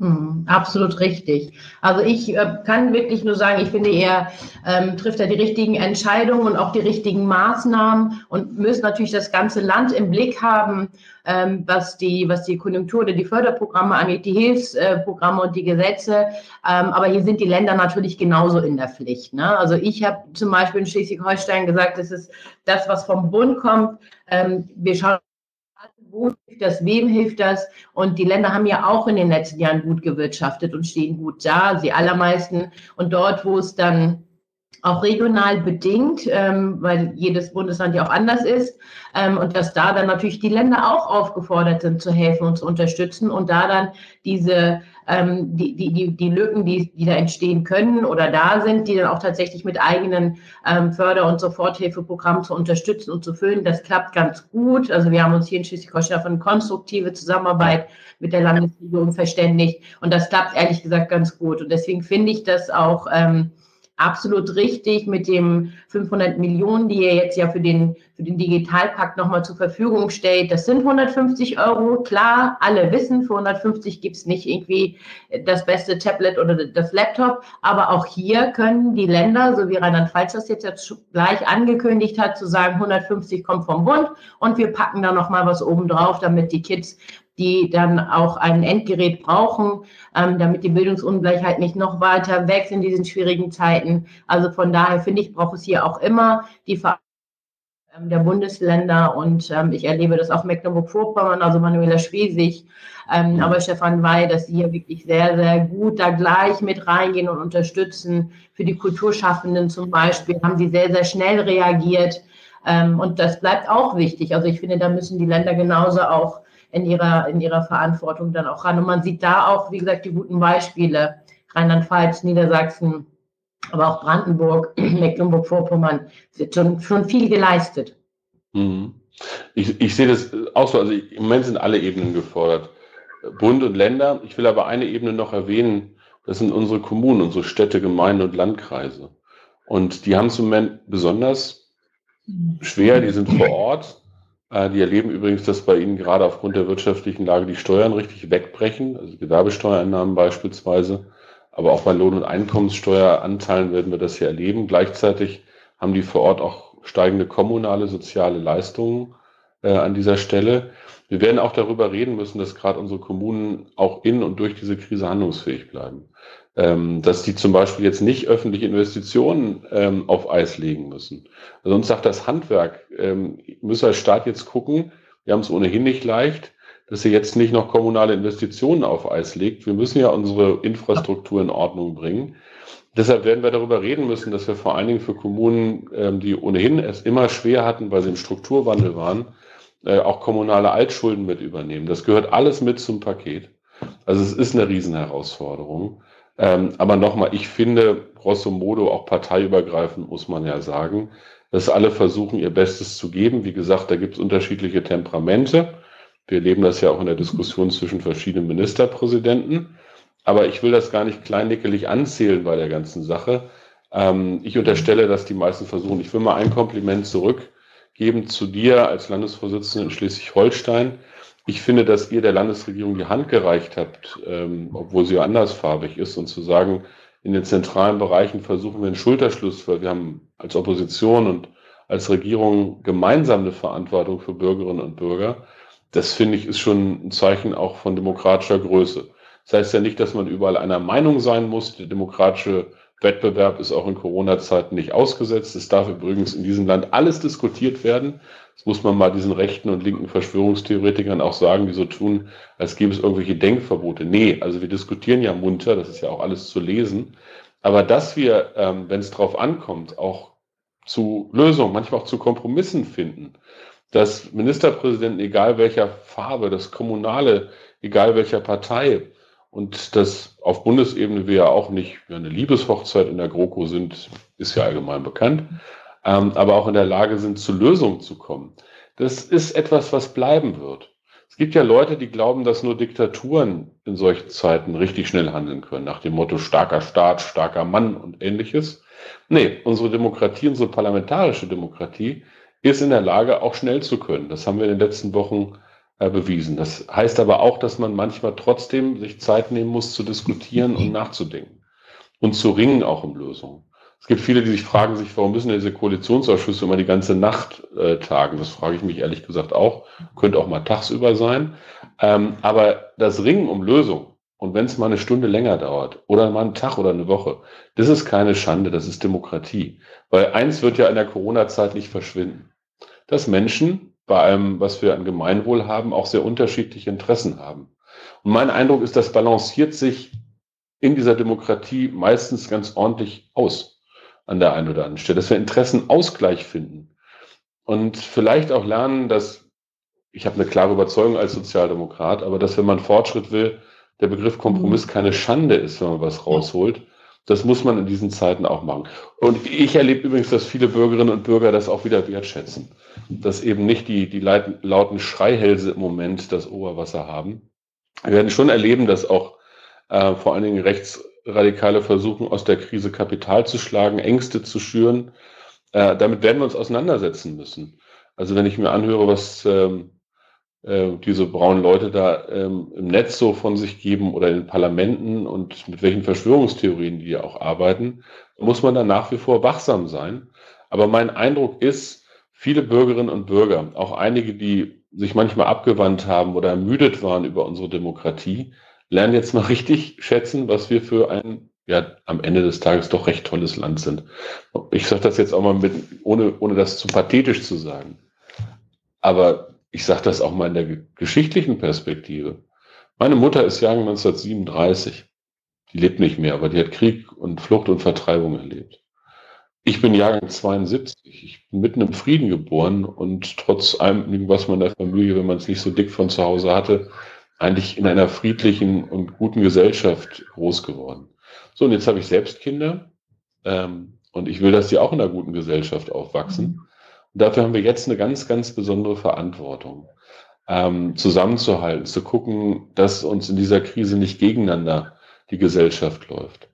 Speaker 1: Mhm, absolut richtig. Also ich äh, kann wirklich nur sagen, ich finde, er ähm, trifft da die richtigen Entscheidungen und auch die richtigen Maßnahmen und müssen natürlich das ganze Land im Blick haben, ähm, was die, was die Konjunktur oder die Förderprogramme angeht, die Hilfsprogramme und die Gesetze. Ähm, aber hier sind die Länder natürlich genauso in der Pflicht. Ne? Also ich habe zum Beispiel in Schleswig-Holstein gesagt, das ist das, was vom Bund kommt. Ähm, wir schauen wo hilft das, wem hilft das? Und die Länder haben ja auch in den letzten Jahren gut gewirtschaftet und stehen gut da, sie allermeisten. Und dort, wo es dann auch regional bedingt, ähm, weil jedes Bundesland ja auch anders ist. Ähm, und dass da dann natürlich die Länder auch aufgefordert sind, zu helfen und zu unterstützen und da dann diese, ähm, die, die, die, die Lücken, die, die da entstehen können oder da sind, die dann auch tatsächlich mit eigenen ähm, Förder- und Soforthilfeprogrammen zu unterstützen und zu füllen. Das klappt ganz gut. Also wir haben uns hier in Schleswig-Holstein auf eine konstruktive Zusammenarbeit mit der Landesregierung verständigt und das klappt ehrlich gesagt ganz gut. Und deswegen finde ich das auch, ähm, absolut richtig mit dem 500 Millionen, die ihr jetzt ja für den, für den Digitalpakt nochmal zur Verfügung stellt. Das sind 150 Euro. Klar, alle wissen, für 150 gibt's nicht irgendwie das beste Tablet oder das Laptop. Aber auch hier können die Länder, so wie Rheinland-Pfalz das jetzt, jetzt gleich angekündigt hat, zu sagen, 150 kommt vom Bund und wir packen da nochmal was oben drauf, damit die Kids die dann auch ein Endgerät brauchen, ähm, damit die Bildungsungleichheit nicht noch weiter wächst in diesen schwierigen Zeiten. Also von daher finde ich, braucht es hier auch immer die Verantwortung ähm, der Bundesländer und ähm, ich erlebe das auch Mecklenburg-Vorpommern, also Manuela Schwesig, ähm, aber Stefan Wey, dass sie hier wirklich sehr, sehr gut da gleich mit reingehen und unterstützen. Für die Kulturschaffenden zum Beispiel haben sie sehr, sehr schnell reagiert ähm, und das bleibt auch wichtig. Also ich finde, da müssen die Länder genauso auch in ihrer, in ihrer Verantwortung dann auch ran. Und man sieht da auch, wie gesagt, die guten Beispiele. Rheinland-Pfalz, Niedersachsen, aber auch Brandenburg, Mecklenburg-Vorpommern, wird schon, schon viel geleistet.
Speaker 2: Mhm. Ich, ich sehe das auch so. Also im Moment sind alle Ebenen gefordert. Bund und Länder. Ich will aber eine Ebene noch erwähnen. das sind unsere Kommunen, unsere Städte, Gemeinden und Landkreise. Und die haben es im Moment besonders schwer, die sind vor Ort. Äh, die erleben übrigens, dass bei ihnen gerade aufgrund der wirtschaftlichen Lage die Steuern richtig wegbrechen, also Gewerbesteuereinnahmen beispielsweise. Aber auch bei Lohn- und Einkommenssteueranteilen werden wir das hier erleben. Gleichzeitig haben die vor Ort auch steigende kommunale soziale Leistungen äh, an dieser Stelle. Wir werden auch darüber reden müssen, dass gerade unsere Kommunen auch in und durch diese Krise handlungsfähig bleiben. Ähm, dass die zum Beispiel jetzt nicht öffentliche Investitionen ähm, auf Eis legen müssen. Uns sagt das Handwerk, ähm, müssen als Staat jetzt gucken, wir haben es ohnehin nicht leicht, dass ihr jetzt nicht noch kommunale Investitionen auf Eis legt. Wir müssen ja unsere Infrastruktur in Ordnung bringen. Deshalb werden wir darüber reden müssen, dass wir vor allen Dingen für Kommunen, ähm, die ohnehin es immer schwer hatten, weil sie im Strukturwandel waren, äh, auch kommunale Altschulden mit übernehmen. Das gehört alles mit zum Paket. Also es ist eine Riesenherausforderung. Ähm, aber nochmal, ich finde, grosso modo auch parteiübergreifend muss man ja sagen, dass alle versuchen, ihr Bestes zu geben. Wie gesagt, da gibt es unterschiedliche Temperamente. Wir erleben das ja auch in der Diskussion zwischen verschiedenen Ministerpräsidenten. Aber ich will das gar nicht kleinnickelig anzählen bei der ganzen Sache. Ähm, ich unterstelle, dass die meisten versuchen. Ich will mal ein Kompliment zurückgeben zu dir als Landesvorsitzende in Schleswig-Holstein. Ich finde, dass ihr der Landesregierung die Hand gereicht habt, ähm, obwohl sie ja andersfarbig ist, und zu sagen, in den zentralen Bereichen versuchen wir einen Schulterschluss, weil wir haben als Opposition und als Regierung gemeinsam eine Verantwortung für Bürgerinnen und Bürger. Das finde ich ist schon ein Zeichen auch von demokratischer Größe. Das heißt ja nicht, dass man überall einer Meinung sein muss. Der demokratische Wettbewerb ist auch in Corona-Zeiten nicht ausgesetzt. Es darf übrigens in diesem Land alles diskutiert werden. Das muss man mal diesen rechten und linken Verschwörungstheoretikern auch sagen, die so tun, als gäbe es irgendwelche Denkverbote. Nee, also wir diskutieren ja munter, das ist ja auch alles zu lesen. Aber dass wir, ähm, wenn es drauf ankommt, auch zu Lösungen, manchmal auch zu Kompromissen finden, dass Ministerpräsidenten, egal welcher Farbe, das Kommunale, egal welcher Partei, und dass auf Bundesebene wir ja auch nicht eine Liebeshochzeit in der GroKo sind, ist ja allgemein bekannt, ähm, aber auch in der Lage sind, zu Lösungen zu kommen. Das ist etwas, was bleiben wird. Es gibt ja Leute, die glauben, dass nur Diktaturen in solchen Zeiten richtig schnell handeln können, nach dem Motto starker Staat, starker Mann und ähnliches. Nee, unsere Demokratie, unsere parlamentarische Demokratie ist in der Lage, auch schnell zu können. Das haben wir in den letzten Wochen bewiesen. Das heißt aber auch, dass man manchmal trotzdem sich Zeit nehmen muss zu diskutieren und nachzudenken und zu ringen auch um Lösungen. Es gibt viele, die sich fragen sich, warum müssen diese Koalitionsausschüsse immer die ganze Nacht äh, tagen? Das frage ich mich ehrlich gesagt auch. Könnte auch mal tagsüber sein. Ähm, aber das Ringen um Lösungen und wenn es mal eine Stunde länger dauert oder mal einen Tag oder eine Woche, das ist keine Schande, das ist Demokratie. Weil eins wird ja in der Corona-Zeit nicht verschwinden, dass Menschen bei allem, was wir an Gemeinwohl haben, auch sehr unterschiedliche Interessen haben. Und mein Eindruck ist, das balanciert sich in dieser Demokratie meistens ganz ordentlich aus an der einen oder anderen Stelle, dass wir Interessenausgleich finden und vielleicht auch lernen, dass ich habe eine klare Überzeugung als Sozialdemokrat, aber dass wenn man Fortschritt will, der Begriff Kompromiss mhm. keine Schande ist, wenn man was rausholt. Das muss man in diesen Zeiten auch machen. Und ich erlebe übrigens, dass viele Bürgerinnen und Bürger das auch wieder wertschätzen. Dass eben nicht die, die lauten Schreihälse im Moment das Oberwasser haben. Wir werden schon erleben, dass auch äh, vor allen Dingen Rechtsradikale versuchen, aus der Krise Kapital zu schlagen, Ängste zu schüren. Äh, damit werden wir uns auseinandersetzen müssen. Also wenn ich mir anhöre, was ähm, äh, diese braunen Leute da ähm, im Netz so von sich geben oder in Parlamenten und mit welchen Verschwörungstheorien die auch arbeiten, muss man da nach wie vor wachsam sein. Aber mein Eindruck ist, viele Bürgerinnen und Bürger, auch einige, die sich manchmal abgewandt haben oder ermüdet waren über unsere Demokratie, lernen jetzt mal richtig schätzen, was wir für ein ja am Ende des Tages doch recht tolles Land sind. Ich sage das jetzt auch mal mit, ohne, ohne das zu pathetisch zu sagen. Aber ich sage das auch mal in der geschichtlichen Perspektive. Meine Mutter ist Jahrgang 1937. Die lebt nicht mehr, aber die hat Krieg und Flucht und Vertreibung erlebt. Ich bin Jahrgang 72. Ich bin mitten im Frieden geboren und trotz allem, irgendwas meiner Familie, wenn man es nicht so dick von zu Hause hatte, eigentlich in einer friedlichen und guten Gesellschaft groß geworden. So, und jetzt habe ich selbst Kinder ähm, und ich will, dass die auch in einer guten Gesellschaft aufwachsen. Dafür haben wir jetzt eine ganz, ganz besondere Verantwortung, ähm, zusammenzuhalten, zu gucken, dass uns in dieser Krise nicht gegeneinander die Gesellschaft läuft.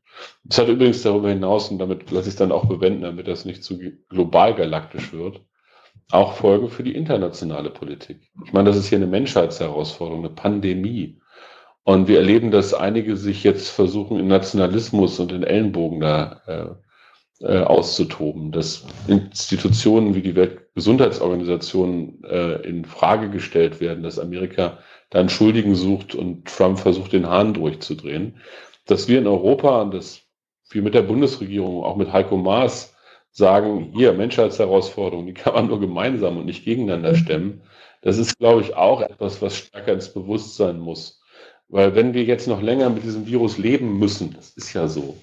Speaker 2: Das hat übrigens darüber hinaus, und damit lasse ich es dann auch bewenden, damit das nicht zu global galaktisch wird, auch Folgen für die internationale Politik. Ich meine, das ist hier eine Menschheitsherausforderung, eine Pandemie. Und wir erleben, dass einige sich jetzt versuchen, in Nationalismus und in Ellenbogen da äh, äh, auszutoben, dass Institutionen wie die Weltgesundheitsorganisation äh, in Frage gestellt werden, dass Amerika da einen Schuldigen sucht und Trump versucht, den Hahn durchzudrehen. Dass wir in Europa und dass wir mit der Bundesregierung, auch mit Heiko Maas, sagen, hier, Menschheitsherausforderungen, die kann man nur gemeinsam und nicht gegeneinander mhm. stemmen. Das ist, glaube ich, auch etwas, was stärker ins Bewusstsein muss. Weil wenn wir jetzt noch länger mit diesem Virus leben müssen, das ist ja so,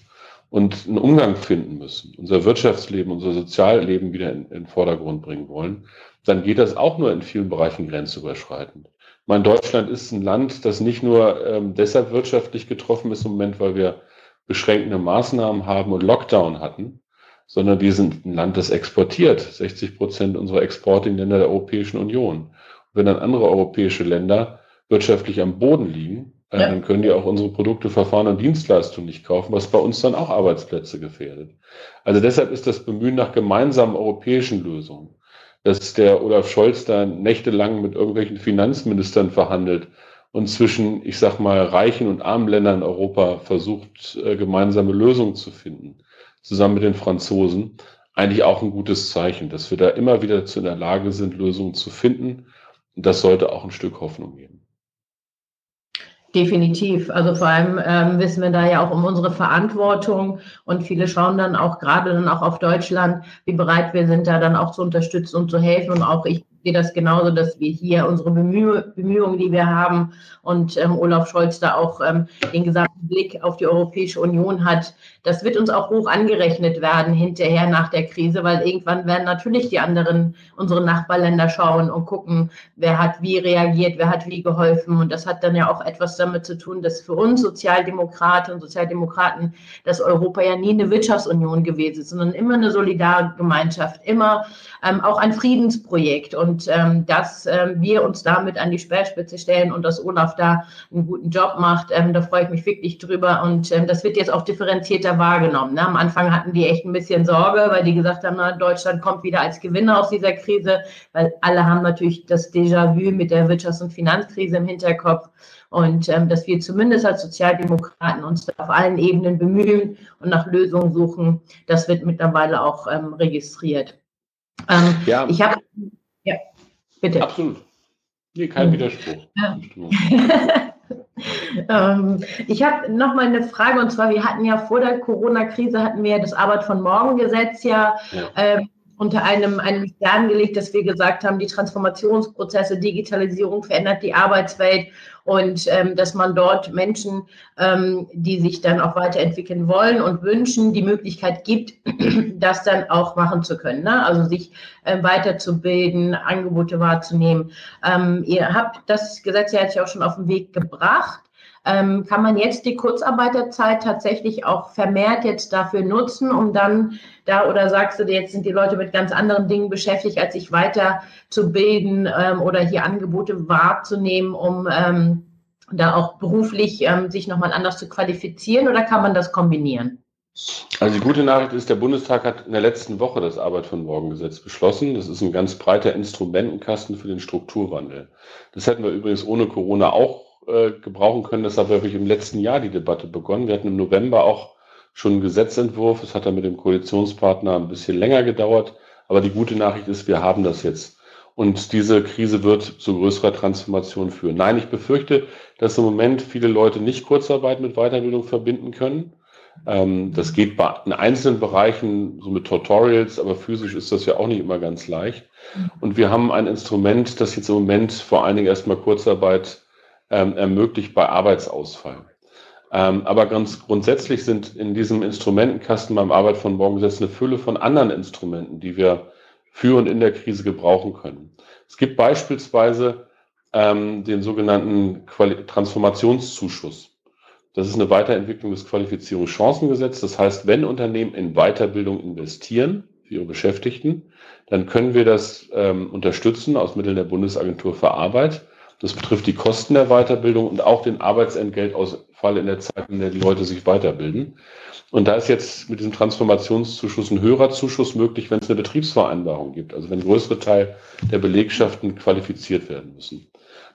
Speaker 2: und einen Umgang finden müssen, unser Wirtschaftsleben, unser Sozialleben wieder in, in den Vordergrund bringen wollen, dann geht das auch nur in vielen Bereichen grenzüberschreitend. Mein Deutschland ist ein Land, das nicht nur ähm, deshalb wirtschaftlich getroffen ist im Moment, weil wir beschränkende Maßnahmen haben und Lockdown hatten, sondern wir sind ein Land, das exportiert. 60 Prozent unserer Exporte in Länder der Europäischen Union. Und wenn dann andere europäische Länder wirtschaftlich am Boden liegen, ja. dann können die auch unsere Produkte, Verfahren und Dienstleistungen nicht kaufen, was bei uns dann auch Arbeitsplätze gefährdet. Also deshalb ist das Bemühen nach gemeinsamen europäischen Lösungen, dass der Olaf Scholz da nächtelang mit irgendwelchen Finanzministern verhandelt und zwischen, ich sag mal, reichen und armen Ländern in Europa versucht, äh, gemeinsame Lösungen zu finden zusammen mit den Franzosen eigentlich auch ein gutes Zeichen, dass wir da immer wieder zu in der Lage sind, Lösungen zu finden. Und das sollte auch ein Stück Hoffnung geben.
Speaker 1: Definitiv. Also vor allem ähm, wissen wir da ja auch um unsere Verantwortung und viele schauen dann auch gerade dann auch auf Deutschland, wie bereit wir sind, da dann auch zu unterstützen und zu helfen. Und auch ich sehe das genauso, dass wir hier unsere Bemüh Bemühungen, die wir haben und ähm, Olaf Scholz da auch ähm, den gesamten Blick auf die Europäische Union hat, das wird uns auch hoch angerechnet werden hinterher nach der Krise, weil irgendwann werden natürlich die anderen, unsere Nachbarländer schauen und gucken, wer hat wie reagiert, wer hat wie geholfen. Und das hat dann ja auch etwas damit zu tun, dass für uns Sozialdemokraten und Sozialdemokraten das Europa ja nie eine Wirtschaftsunion gewesen ist, sondern immer eine Solidargemeinschaft, immer ähm, auch ein Friedensprojekt. Und und ähm, dass ähm, wir uns damit an die Speerspitze stellen und dass Olaf da einen guten Job macht, ähm, da freue ich mich wirklich drüber und ähm, das wird jetzt auch differenzierter wahrgenommen. Ne? Am Anfang hatten die echt ein bisschen Sorge, weil die gesagt haben, na, Deutschland kommt wieder als Gewinner aus dieser Krise, weil alle haben natürlich das Déjà-vu mit der Wirtschafts- und Finanzkrise im Hinterkopf und ähm, dass wir zumindest als Sozialdemokraten uns auf allen Ebenen bemühen und nach Lösungen suchen, das wird mittlerweile auch ähm, registriert. Ähm, ja. Ich habe bitte.
Speaker 2: Absolut. Nee, kein mhm. Widerspruch. Ja.
Speaker 1: ähm, ich habe noch mal eine Frage und zwar, wir hatten ja vor der Corona-Krise hatten wir das Arbeit von morgen Gesetz ja, ja. Ähm, unter einem, einem Stern gelegt, dass wir gesagt haben, die Transformationsprozesse, Digitalisierung verändert die Arbeitswelt und ähm, dass man dort Menschen, ähm, die sich dann auch weiterentwickeln wollen und wünschen, die Möglichkeit gibt, das dann auch machen zu können. Ne? Also sich äh, weiterzubilden, Angebote wahrzunehmen. Ähm, ihr habt das Gesetz ja jetzt auch schon auf den Weg gebracht. Ähm, kann man jetzt die Kurzarbeiterzeit tatsächlich auch vermehrt jetzt dafür nutzen, um dann da oder sagst du, jetzt sind die Leute mit ganz anderen Dingen beschäftigt, als sich weiterzubilden ähm, oder hier Angebote wahrzunehmen, um ähm, da auch beruflich ähm, sich nochmal anders zu qualifizieren oder kann man das kombinieren?
Speaker 2: Also die gute Nachricht ist, der Bundestag hat in der letzten Woche das Arbeit von Morgen Gesetz beschlossen. Das ist ein ganz breiter Instrumentenkasten für den Strukturwandel. Das hätten wir übrigens ohne Corona auch äh, gebrauchen können. Das hat wirklich im letzten Jahr die Debatte begonnen. Wir hatten im November auch schon einen Gesetzentwurf. Es hat dann mit dem Koalitionspartner ein bisschen länger gedauert. Aber die gute Nachricht ist, wir haben das jetzt. Und diese Krise wird zu größerer Transformation führen. Nein, ich befürchte, dass im Moment viele Leute nicht Kurzarbeit mit Weiterbildung verbinden können. Ähm, das geht in einzelnen Bereichen so mit Tutorials, aber physisch ist das ja auch nicht immer ganz leicht. Und wir haben ein Instrument, das jetzt im Moment vor allen Dingen erstmal Kurzarbeit ähm, ermöglicht bei Arbeitsausfall. Ähm, aber ganz grundsätzlich sind in diesem Instrumentenkasten beim Arbeit von morgen Gesetz eine Fülle von anderen Instrumenten, die wir für und in der Krise gebrauchen können. Es gibt beispielsweise ähm, den sogenannten Quali Transformationszuschuss. Das ist eine Weiterentwicklung des Qualifizierungschancengesetzes. Das heißt, wenn Unternehmen in Weiterbildung investieren für ihre Beschäftigten, dann können wir das ähm, unterstützen aus Mitteln der Bundesagentur für Arbeit Das betrifft die Kosten der Weiterbildung und auch den Arbeitsentgeltausfall in der Zeit, in der die Leute sich weiterbilden. Und da ist jetzt mit diesem Transformationszuschuss ein höherer Zuschuss möglich, wenn es eine Betriebsvereinbarung gibt, also wenn größere Teil der Belegschaften qualifiziert werden müssen.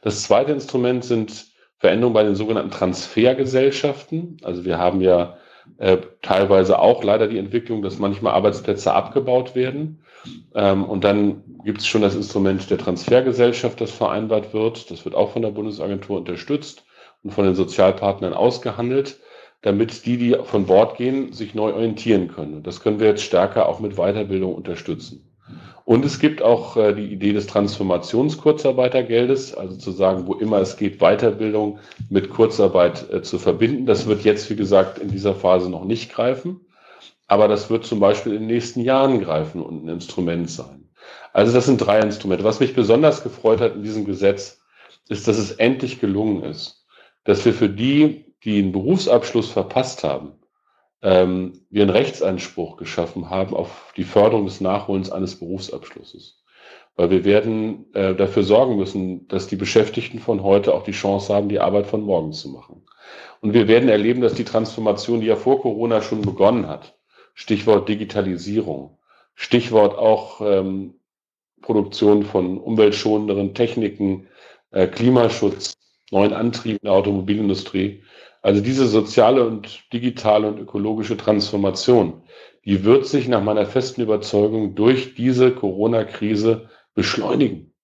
Speaker 2: Das zweite Instrument sind Veränderungen bei den sogenannten Transfergesellschaften. Also wir haben ja äh, teilweise auch leider die Entwicklung, dass manchmal Arbeitsplätze abgebaut werden. Ähm, und dann gibt es schon das Instrument der Transfergesellschaft, das vereinbart wird. Das wird auch von der Bundesagentur unterstützt und von den Sozialpartnern ausgehandelt, damit die, die von Bord gehen, sich neu orientieren können. Und das können wir jetzt stärker auch mit Weiterbildung unterstützen. Und es gibt auch äh, die Idee des Transformationskurzarbeitergeldes, also zu sagen, wo immer es geht, Weiterbildung mit Kurzarbeit äh, zu verbinden. Das wird jetzt, wie gesagt, in dieser Phase noch nicht greifen. Aber das wird zum Beispiel in den nächsten Jahren greifen und ein Instrument sein. Also das sind drei Instrumente. Was mich besonders gefreut hat in diesem Gesetz, ist, dass es endlich gelungen ist, dass wir für die, die einen Berufsabschluss verpasst haben, ähm, wir einen Rechtsanspruch geschaffen haben auf die Förderung des Nachholens eines Berufsabschlusses. Weil wir werden äh, dafür sorgen müssen, dass die Beschäftigten von heute auch die Chance haben, die Arbeit von morgen zu machen. Und wir werden erleben, dass die Transformation, die ja vor Corona schon begonnen hat, Stichwort Digitalisierung, Stichwort auch ähm, Produktion von umweltschonenderen Techniken, äh, Klimaschutz, neuen Antrieben der Automobilindustrie, also diese soziale und digitale und ökologische Transformation, die wird sich nach meiner festen Überzeugung durch diese Corona-Krise beschleunigen.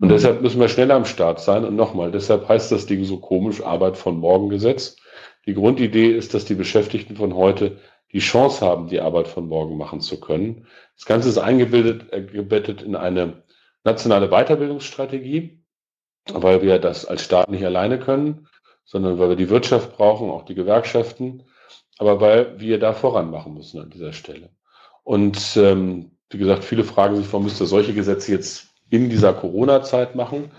Speaker 2: Und mhm. deshalb müssen wir schneller am Start sein. Und nochmal, deshalb heißt das Ding so komisch Arbeit von morgen Gesetz. Die Grundidee ist, dass die Beschäftigten von heute die Chance haben, die Arbeit von morgen machen zu können. Das Ganze ist eingebildet, äh, in eine nationale Weiterbildungsstrategie, weil wir das als Staat nicht alleine können sondern weil wir die Wirtschaft brauchen, auch die Gewerkschaften, aber weil wir da voran machen müssen an dieser Stelle. Und ähm, wie gesagt, viele fragen sich, warum müsste solche Gesetze jetzt in dieser Corona-Zeit machen?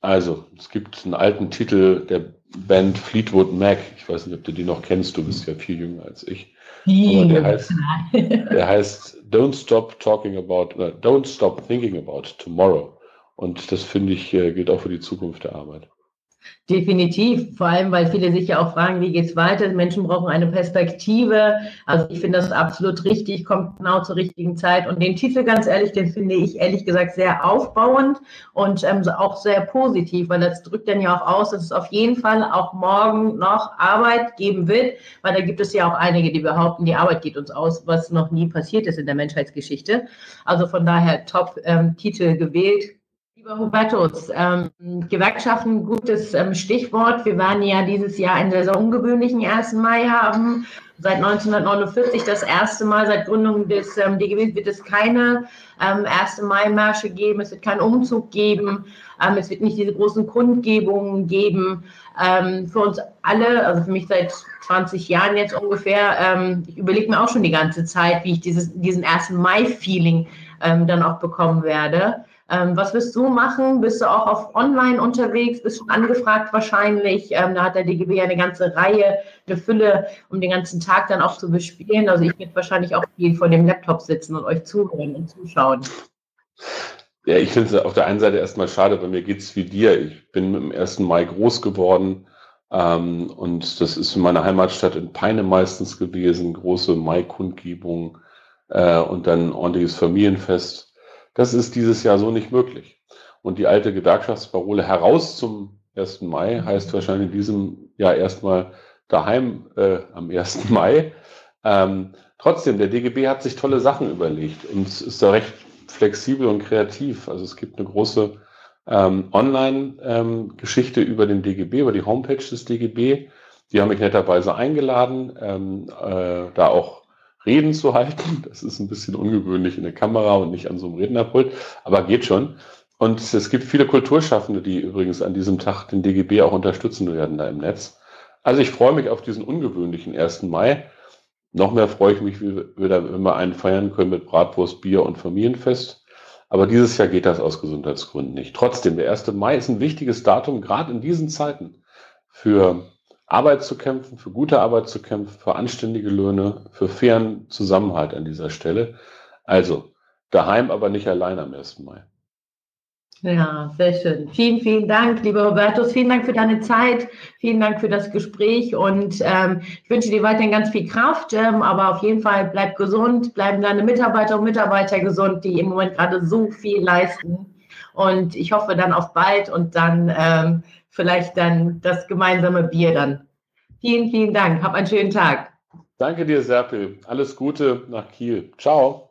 Speaker 2: Also, es gibt einen alten Titel der Band Fleetwood Mac. Ich weiß nicht, ob du die noch kennst, du bist ja viel jünger als ich. Aber der heißt, der heißt Don't Stop Talking About, uh, Don't Stop Thinking About Tomorrow. Und das finde ich, äh, gilt auch für die Zukunft der Arbeit.
Speaker 1: Definitiv, vor allem, weil viele sich ja auch fragen, wie geht es weiter? Menschen brauchen eine Perspektive. Also ich finde das absolut richtig, kommt genau zur richtigen Zeit. Und den Titel, ganz ehrlich, den finde ich ehrlich gesagt sehr aufbauend und ähm, auch sehr positiv, weil das drückt dann ja auch aus, dass es auf jeden Fall auch morgen noch Arbeit geben wird, weil da gibt es ja auch einige, die behaupten, die Arbeit geht uns aus, was noch nie passiert ist in der Menschheitsgeschichte. Also von daher top ähm, Titel gewählt Lieber Hubertus, ähm, Gewerkschaften, gutes ähm, Stichwort. Wir werden ja dieses Jahr einen sehr, sehr ungewöhnlichen 1. Mai haben. Seit 1949 das erste Mal, seit Gründung des ähm, DGB wird es keine ähm, 1. Mai-Märsche geben, es wird keinen Umzug geben, ähm, es wird nicht diese großen Kundgebungen geben. Ähm, für uns alle, also für mich seit 20 Jahren jetzt ungefähr, ähm, ich überlege mir auch schon die ganze Zeit, wie ich dieses, diesen 1. Mai-Feeling ähm, dann auch bekommen werde. Ähm, was wirst du machen? Bist du auch auf Online unterwegs? Bist schon angefragt wahrscheinlich? Ähm, da hat der DGB eine ganze Reihe, eine Fülle, um den ganzen Tag dann auch zu bespielen. Also ich werde wahrscheinlich auch viel vor dem Laptop sitzen und euch zuhören und zuschauen.
Speaker 2: Ja, ich finde es auf der einen Seite erstmal schade, bei mir geht es wie dir. Ich bin dem 1. Mai groß geworden ähm, und das ist in meiner Heimatstadt in Peine meistens gewesen, große Mai-Kundgebung äh, und dann ordentliches Familienfest. Das ist dieses Jahr so nicht möglich. Und die alte Gewerkschaftsparole heraus zum 1. Mai heißt wahrscheinlich in diesem Jahr erstmal daheim äh, am 1. Mai. Ähm, trotzdem, der DGB hat sich tolle Sachen überlegt und ist da recht flexibel und kreativ. Also es gibt eine große ähm, Online-Geschichte ähm, über den DGB, über die Homepage des DGB. Die haben mich netterweise eingeladen, ähm, äh, da auch Reden zu halten. Das ist ein bisschen ungewöhnlich in der Kamera und nicht an so einem Rednerpult, aber geht schon. Und es gibt viele Kulturschaffende, die übrigens an diesem Tag den DGB auch unterstützen werden da im Netz. Also ich freue mich auf diesen ungewöhnlichen 1. Mai. Noch mehr freue ich mich, wie wir einen feiern können mit Bratwurst, Bier und Familienfest. Aber dieses Jahr geht das aus Gesundheitsgründen nicht. Trotzdem, der 1. Mai ist ein wichtiges Datum, gerade in diesen Zeiten, für Arbeit zu kämpfen, für gute Arbeit zu kämpfen, für anständige Löhne, für fairen Zusammenhalt an dieser Stelle. Also daheim, aber nicht allein am 1. Mai.
Speaker 1: Ja, sehr schön. Vielen, vielen Dank, lieber Robertus. Vielen Dank für deine Zeit. Vielen Dank für das Gespräch und ähm, ich wünsche dir weiterhin ganz viel Kraft, ähm, aber auf jeden Fall bleib gesund, bleiben deine Mitarbeiter und Mitarbeiter gesund, die im Moment gerade so viel leisten. Und ich hoffe dann auf bald und dann ähm, vielleicht dann das gemeinsame Bier dann. Vielen, vielen Dank. Hab einen schönen Tag.
Speaker 2: Danke dir, Serpil. Alles Gute nach Kiel. Ciao.